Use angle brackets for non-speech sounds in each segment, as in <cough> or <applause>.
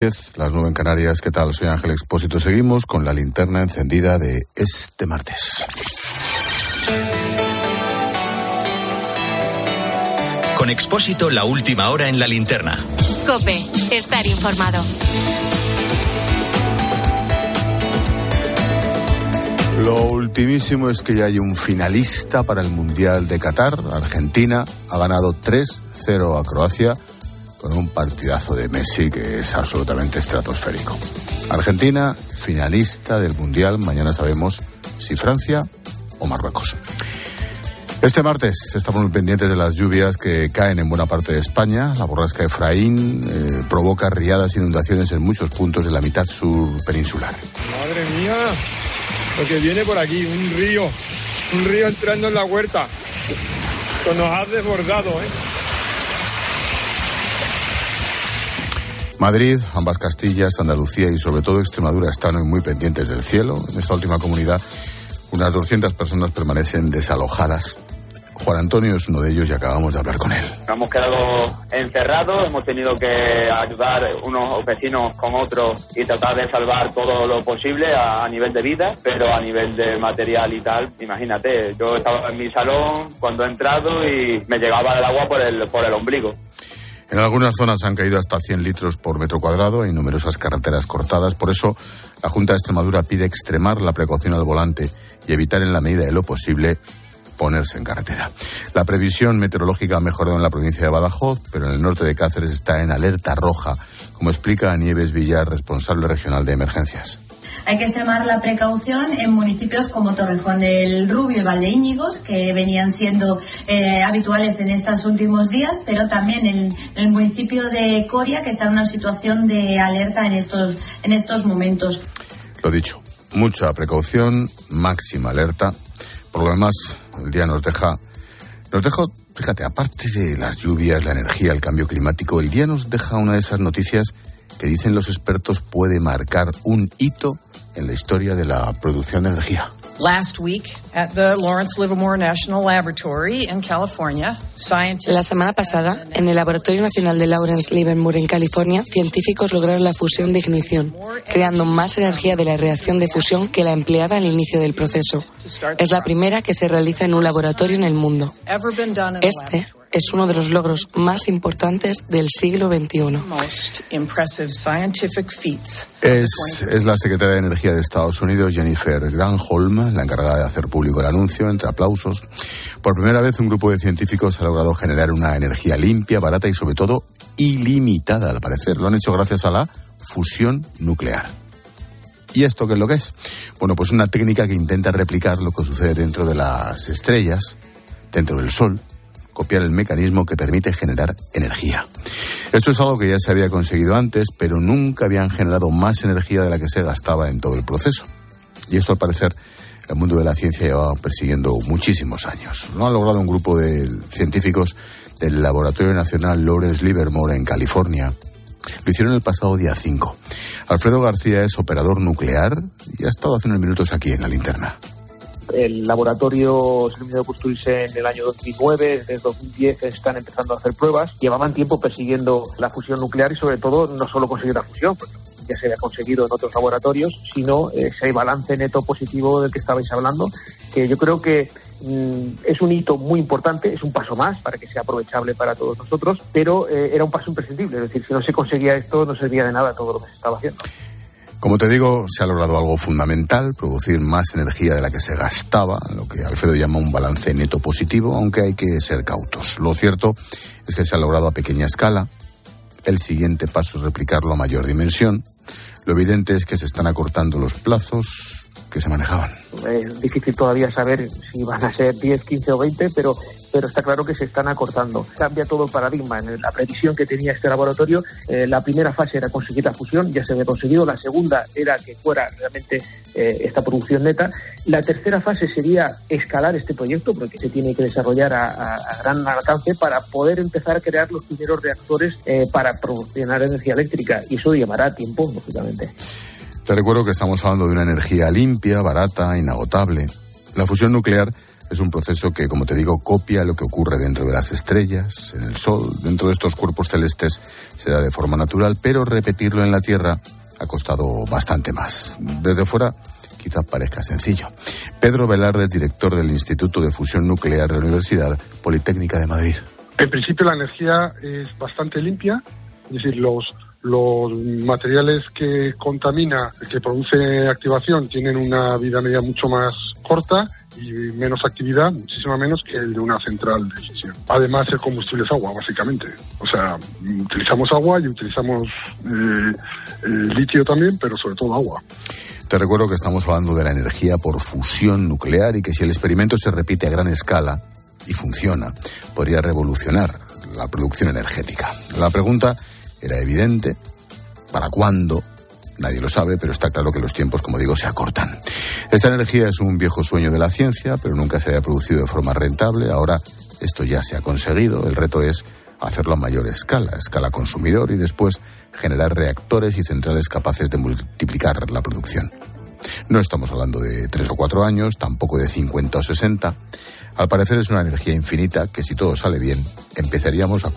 las nueve en Canarias. ¿Qué tal? Soy Ángel Expósito. Seguimos con la linterna encendida de este martes. Con Expósito, la última hora en la linterna. Cope, estar informado. Lo ultimísimo es que ya hay un finalista para el Mundial de Qatar. Argentina ha ganado 3-0 a Croacia con un partidazo de Messi que es absolutamente estratosférico. Argentina, finalista del Mundial, mañana sabemos si Francia o Marruecos. Este martes estamos muy pendientes de las lluvias que caen en buena parte de España. La borrasca Efraín eh, provoca riadas e inundaciones en muchos puntos de la mitad sur peninsular. Madre mía, lo que viene por aquí, un río, un río entrando en la huerta. Esto nos ha desbordado, ¿eh? Madrid, ambas Castillas, Andalucía y sobre todo Extremadura están hoy muy pendientes del cielo. En esta última comunidad, unas 200 personas permanecen desalojadas. Juan Antonio es uno de ellos y acabamos de hablar con él. Nos hemos quedado encerrados, hemos tenido que ayudar unos vecinos con otros y tratar de salvar todo lo posible a, a, nivel de vida, pero a nivel de material y tal, imagínate, yo estaba en mi salón cuando he entrado y me llegaba el agua por el, por el ombligo. En algunas zonas han caído hasta 100 litros por metro cuadrado, hay numerosas carreteras cortadas, por eso la Junta de Extremadura pide extremar la precaución al volante y evitar en la medida de lo posible ponerse en carretera. La previsión meteorológica ha mejorado en la provincia de Badajoz, pero en el norte de Cáceres está en alerta roja, como explica Nieves Villar, responsable regional de emergencias. Hay que extremar la precaución en municipios como Torrejón el Rubio y Valdeíñigos, que venían siendo eh, habituales en estos últimos días, pero también en, el municipio de Coria, que está en una situación de alerta en estos, en estos momentos. Lo dicho, mucha precaución, máxima alerta. Por lo demás, el día nos deja. Nos deja, fíjate, aparte de las lluvias, la energía, el cambio climático, el día nos deja una de esas noticias que dicen los expertos puede marcar un hito en la historia de la producción de energía. Last week at the Lawrence Livermore National Laboratory in California, scientists La semana pasada, en el Laboratorio Nacional de Lawrence Livermore en California, científicos lograron la fusión de ignición, creando más energía de la reacción de fusión que la empleada al inicio del proceso. Es la primera que se realiza en un laboratorio en el mundo. Este es uno de los logros más importantes del siglo XXI. Es, es, la secretaria de Energía de Estados Unidos, Jennifer Granholm, la encargada de hacer público el anuncio, entre aplausos. Por primera vez, un grupo de científicos ha logrado generar una energía limpia, barata y, sobre todo, ilimitada, al parecer. Lo han hecho gracias a la fusión nuclear. ¿Y esto qué es lo que es? Bueno, pues una técnica que intenta replicar lo que sucede dentro de las estrellas, dentro del Sol, copiar el mecanismo que permite generar energía. Esto es algo que ya se había conseguido antes, pero nunca habían generado más energía de la que se gastaba en todo el proceso. Y esto, al parecer, el mundo de la ciencia lleva persiguiendo muchísimos años. Lo ha logrado un grupo de científicos del Laboratorio Nacional Lawrence Livermore en California. Lo hicieron el pasado día 5. Alfredo García es operador nuclear y ha estado hace unos minutos aquí en la linterna. El laboratorio se terminó de construirse en el año 2009, desde 2010 están empezando a hacer pruebas. Llevaban tiempo persiguiendo la fusión nuclear y sobre todo no solo conseguir la fusión, porque ya se había conseguido en otros laboratorios, sino ese balance neto positivo del que estabais hablando, que yo creo que mm, es un hito muy importante, es un paso más para que sea aprovechable para todos nosotros, pero eh, era un paso imprescindible, es decir, si no se conseguía esto no servía de nada todo lo que se estaba haciendo. Como te digo, se ha logrado algo fundamental, producir más energía de la que se gastaba, lo que Alfredo llama un balance neto positivo, aunque hay que ser cautos. Lo cierto es que se ha logrado a pequeña escala. El siguiente paso es replicarlo a mayor dimensión. Lo evidente es que se están acortando los plazos que se manejaban. Es difícil todavía saber si van a ser 10, 15 o 20, pero pero está claro que se están acortando. Cambia todo el paradigma. En la previsión que tenía este laboratorio, eh, la primera fase era conseguir la fusión, ya se había conseguido. La segunda era que fuera realmente eh, esta producción neta. La tercera fase sería escalar este proyecto, porque se tiene que desarrollar a, gran alcance para poder empezar a crear los primeros reactores eh, para proporcionar energía eléctrica. Y eso llevará tiempo, lógicamente. Te recuerdo que estamos hablando de una energía limpia, barata, inagotable. La fusión nuclear es un proceso que, como te digo, copia lo que ocurre dentro de las estrellas, en el Sol, dentro de estos cuerpos celestes, se da de forma natural, pero repetirlo en la Tierra ha costado bastante más. Desde fuera quizás parezca sencillo. Pedro Velarde, director del Instituto de Fusión Nuclear de la Universidad Politécnica de Madrid. En principio la energía es bastante limpia, es decir, los, los materiales que contamina, que produce activación, tienen una vida media mucho más corta y menos actividad, muchísimo menos que el de una central de fisión. Además, el combustible es agua, básicamente. O sea, utilizamos agua y utilizamos eh, eh, litio también, pero sobre todo agua. Te recuerdo que estamos hablando de la energía por fusión nuclear y que si el experimento se repite a gran escala y funciona, podría revolucionar la producción energética. La pregunta era evidente. ¿Para cuándo? Nadie lo sabe, pero está claro que los tiempos, como digo, se acortan. Esta energía es un viejo sueño de la ciencia, pero nunca se había producido de forma rentable. Ahora esto ya se ha conseguido. El reto es hacerlo a mayor escala, escala consumidor, y después generar reactores y centrales capaces de multiplicar la producción. No estamos hablando de tres o cuatro años, tampoco de 50 o 60. Al parecer es una energía infinita que si todo sale bien, empezaríamos a...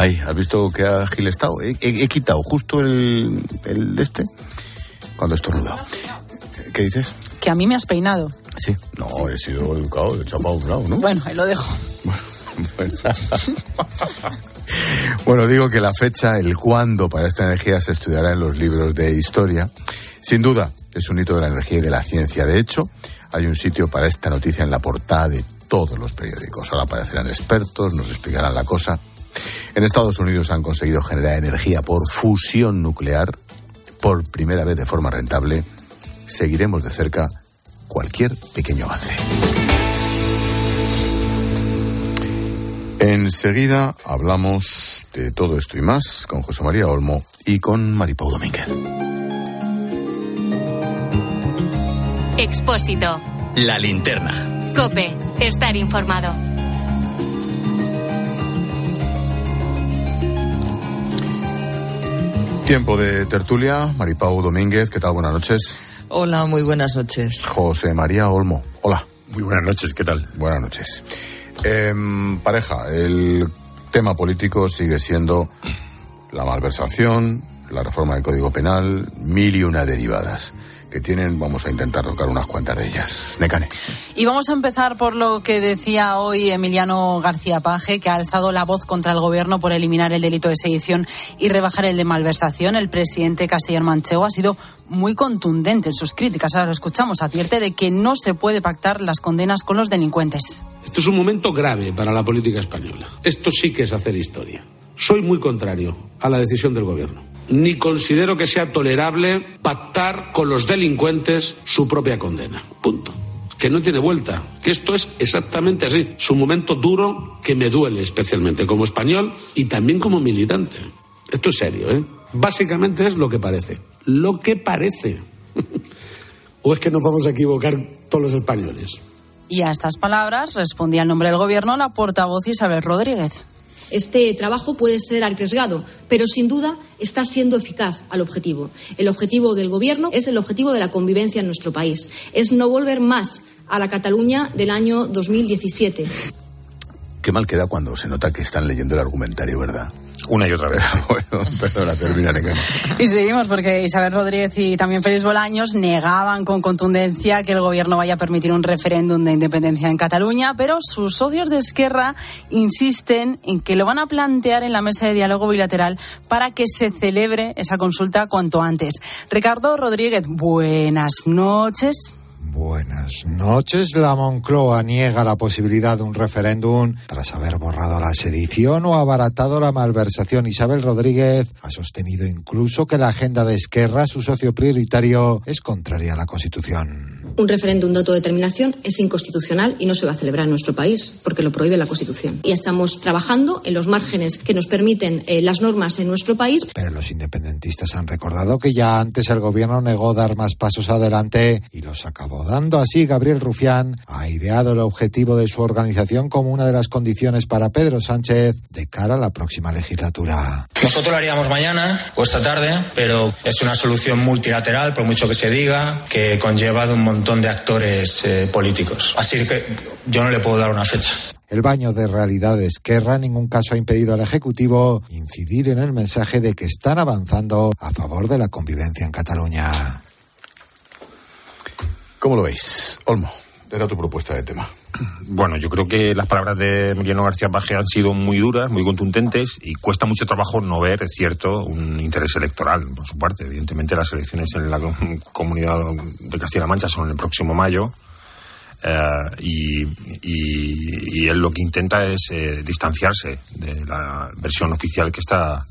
Ay, ¿has visto que ha gilestado? He, he, he quitado justo el, el de este cuando estornudo. ¿Qué dices? Que a mí me has peinado. Sí, no, he sido educado, he echado un lado, ¿no? Bueno, ahí lo dejo. <laughs> bueno, digo que la fecha, el cuándo para esta energía se estudiará en los libros de historia. Sin duda, es un hito de la energía y de la ciencia. De hecho, hay un sitio para esta noticia en la portada de todos los periódicos. Ahora aparecerán expertos, nos explicarán la cosa. En Estados Unidos han conseguido generar energía por fusión nuclear por primera vez de forma rentable. Seguiremos de cerca cualquier pequeño avance. Enseguida hablamos de todo esto y más con José María Olmo y con Maripau Domínguez. Expósito. La linterna. Cope. Estar informado. Tiempo de tertulia. Maripau Domínguez, ¿qué tal? Buenas noches. Hola, muy buenas noches. José María Olmo, hola. Muy buenas noches, ¿qué tal? Buenas noches. Eh, pareja, el tema político sigue siendo la malversación, la reforma del Código Penal, mil y una derivadas que tienen, vamos a intentar tocar unas cuantas de ellas. Necane. Y vamos a empezar por lo que decía hoy Emiliano García Paje, que ha alzado la voz contra el gobierno por eliminar el delito de sedición y rebajar el de malversación. El presidente Castellón Manchego ha sido muy contundente en sus críticas. Ahora lo escuchamos. Advierte de que no se puede pactar las condenas con los delincuentes. Esto es un momento grave para la política española. Esto sí que es hacer historia. Soy muy contrario a la decisión del gobierno ni considero que sea tolerable pactar con los delincuentes su propia condena. Punto. Que no tiene vuelta. Que esto es exactamente así. Es un momento duro que me duele especialmente como español y también como militante. Esto es serio, ¿eh? Básicamente es lo que parece. Lo que parece. <laughs> ¿O es que nos vamos a equivocar todos los españoles? Y a estas palabras respondía en nombre del Gobierno la portavoz Isabel Rodríguez. Este trabajo puede ser arriesgado, pero sin duda está siendo eficaz al objetivo. El objetivo del Gobierno es el objetivo de la convivencia en nuestro país. Es no volver más a la Cataluña del año 2017. Qué mal queda cuando se nota que están leyendo el argumentario, ¿verdad? Una y otra vez. <laughs> bueno, perdona, terminaré. Y seguimos porque Isabel Rodríguez y también Félix Bolaños negaban con contundencia que el gobierno vaya a permitir un referéndum de independencia en Cataluña, pero sus socios de Esquerra insisten en que lo van a plantear en la mesa de diálogo bilateral para que se celebre esa consulta cuanto antes. Ricardo Rodríguez, buenas noches. Buenas noches. La Moncloa niega la posibilidad de un referéndum tras haber borrado la sedición o abaratado la malversación. Isabel Rodríguez ha sostenido incluso que la agenda de Esquerra, su socio prioritario, es contraria a la Constitución. Un referéndum de autodeterminación es inconstitucional y no se va a celebrar en nuestro país porque lo prohíbe la Constitución. Y estamos trabajando en los márgenes que nos permiten eh, las normas en nuestro país. Pero los independentistas han recordado que ya antes el gobierno negó dar más pasos adelante y los acabó dando. Así, Gabriel Rufián ha ideado el objetivo de su organización como una de las condiciones para Pedro Sánchez de cara a la próxima legislatura. Nosotros lo haríamos mañana o esta tarde, pero es una solución multilateral, por mucho que se diga, que conlleva de un montón de actores eh, políticos. Así que yo no le puedo dar una fecha. El baño de realidad de Esquerra en ningún caso ha impedido al Ejecutivo incidir en el mensaje de que están avanzando a favor de la convivencia en Cataluña. ¿Cómo lo veis? Olmo, era tu propuesta de tema. Bueno, yo creo que las palabras de Emiliano García Paje han sido muy duras, muy contundentes y cuesta mucho trabajo no ver, es cierto, un interés electoral por su parte. Evidentemente las elecciones en la comunidad de Castilla-La Mancha son el próximo mayo eh, y, él lo que intenta es eh, distanciarse de la versión oficial que está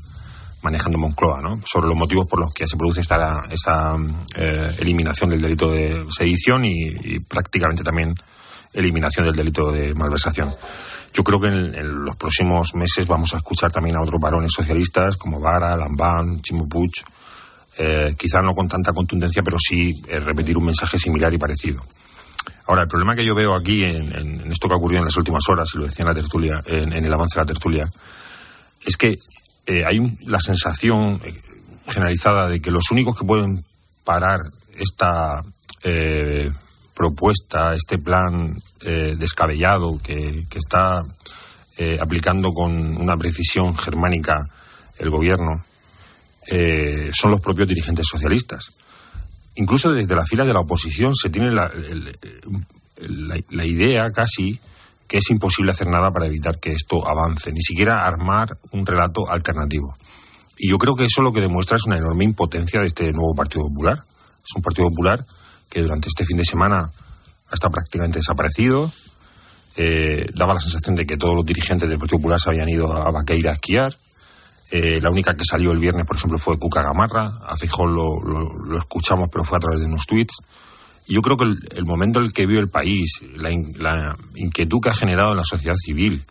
manejando Moncloa, ¿no? Sobre los motivos por los que se produce esta, eh, eliminación del delito de sedición y prácticamente también eliminación del delito de malversación. Yo creo que en, los próximos meses vamos a escuchar también a otros varones socialistas como Vara, Lambán, Chimo Puig, eh, quizá no con tanta contundencia, pero sí eh, repetir un mensaje similar y parecido. Ahora, el problema que yo veo aquí en, esto que ha ocurrido en las últimas horas, y lo decía en la tertulia, en, el avance de la tertulia, es que eh, hay la sensación generalizada de que los únicos que pueden parar esta propuesta, este plan eh, descabellado que, está eh, aplicando con una precisión germánica el gobierno, eh, son los propios dirigentes socialistas. Incluso desde la fila de la oposición se tiene la idea casi que es imposible hacer nada para evitar que esto avance, ni siquiera armar un relato alternativo. Y yo creo que eso lo que demuestra es una enorme impotencia de este nuevo Partido Popular. Es un Partido Popular que durante este fin de semana está prácticamente desaparecido. Eh, daba la sensación de que todos los dirigentes del Partido Popular se habían ido a Baqueira a esquiar. Eh, la única que salió el viernes, por ejemplo, fue Cuca Gamarra. A Fijón lo, lo, escuchamos, pero fue a través de unos tweets. Yo creo que el, momento en el que vio el país, la, la, inquietud que ha generado en la sociedad civil,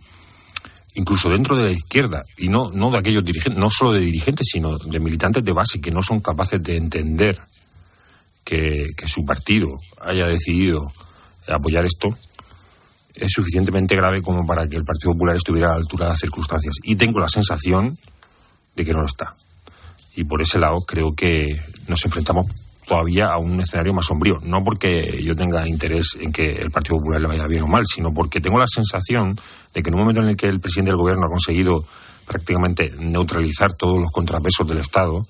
incluso dentro de la izquierda, y no, no de aquellos dirigentes, no solo de dirigentes, sino de militantes de base que no son capaces de entender que, su partido haya decidido apoyar esto es suficientemente grave como para que el Partido Popular estuviera a la altura de las circunstancias. Y tengo la sensación de que no lo está. Y por ese lado creo que nos enfrentamos todavía a un escenario más sombrío. No porque yo tenga interés en que el Partido Popular le vaya bien o mal, sino porque tengo la sensación de que en un momento en el que el presidente del gobierno ha conseguido prácticamente neutralizar todos los contrapesos del Estado,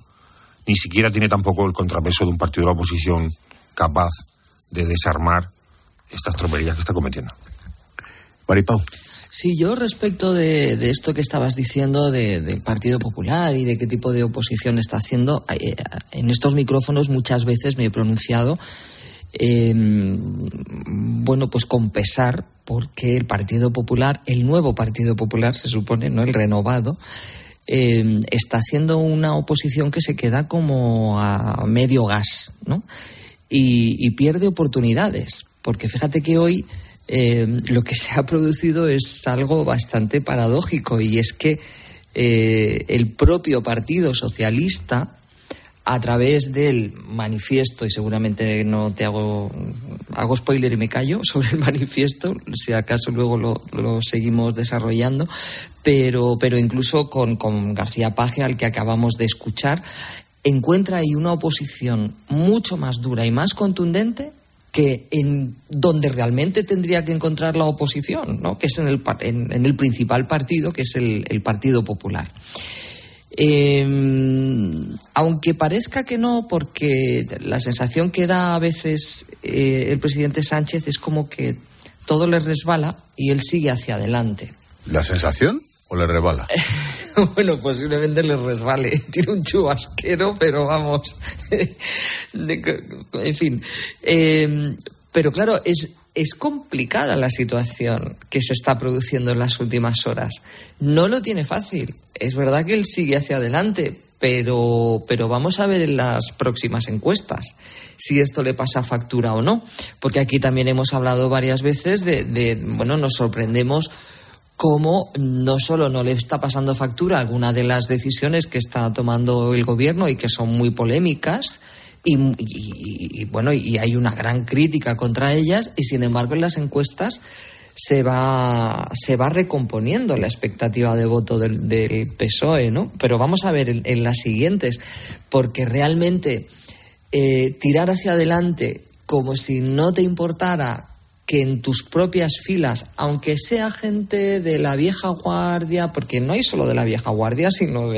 ni siquiera tiene tampoco el contrapeso de un partido de la oposición capaz de desarmar estas tropelías que está cometiendo. Maripau. Sí, yo respecto de, esto que estabas diciendo del Partido Popular y de qué tipo de oposición está haciendo, eh, en estos micrófonos muchas veces me he pronunciado, em, bueno, pues con pesar, porque el Partido Popular, el nuevo Partido Popular, se supone, no el renovado, em, está haciendo una oposición que se queda como a medio gas, ¿no? y pierde oportunidades porque fíjate que hoy eh, lo que se ha producido es algo bastante paradójico y es que eh, el propio Partido Socialista, a través del manifiesto, y seguramente no te hago, hago spoiler y me callo <laughs> sobre el manifiesto, si acaso luego lo, seguimos desarrollando, pero, pero incluso con, con García Paje, al que acabamos de escuchar, encuentra ahí una oposición mucho más dura y más contundente que en donde realmente tendría que encontrar la oposición, ¿no? que es en el, en, el principal partido, que es el, Partido Popular. Em, aunque parezca que no, porque la sensación que da a veces eh, el presidente Sánchez es como que todo le resbala y él sigue hacia adelante. ¿La sensación o le resbala? <laughs> bueno, posiblemente le resbale. <laughs> Tiene un chubasquero, pero vamos. <laughs> en fin. Em, pero claro, es, es complicada la situación que se está produciendo en las últimas horas. No lo tiene fácil. Es verdad que él sigue hacia adelante, pero, pero vamos a ver en las próximas encuestas si esto le pasa factura o no, porque aquí también hemos hablado varias veces de, de bueno, nos sorprendemos cómo no solo no le está pasando factura alguna de las decisiones que está tomando el gobierno y que son muy polémicas, y, bueno, y hay una gran crítica contra ellas, y sin embargo en las encuestas se va, se va recomponiendo la expectativa de voto del, PSOE, ¿no? Pero vamos a ver en, las siguientes, porque realmente eh, tirar hacia adelante como si no te importara que en tus propias filas, aunque sea gente de la vieja guardia, porque no hay solo de la vieja guardia, sino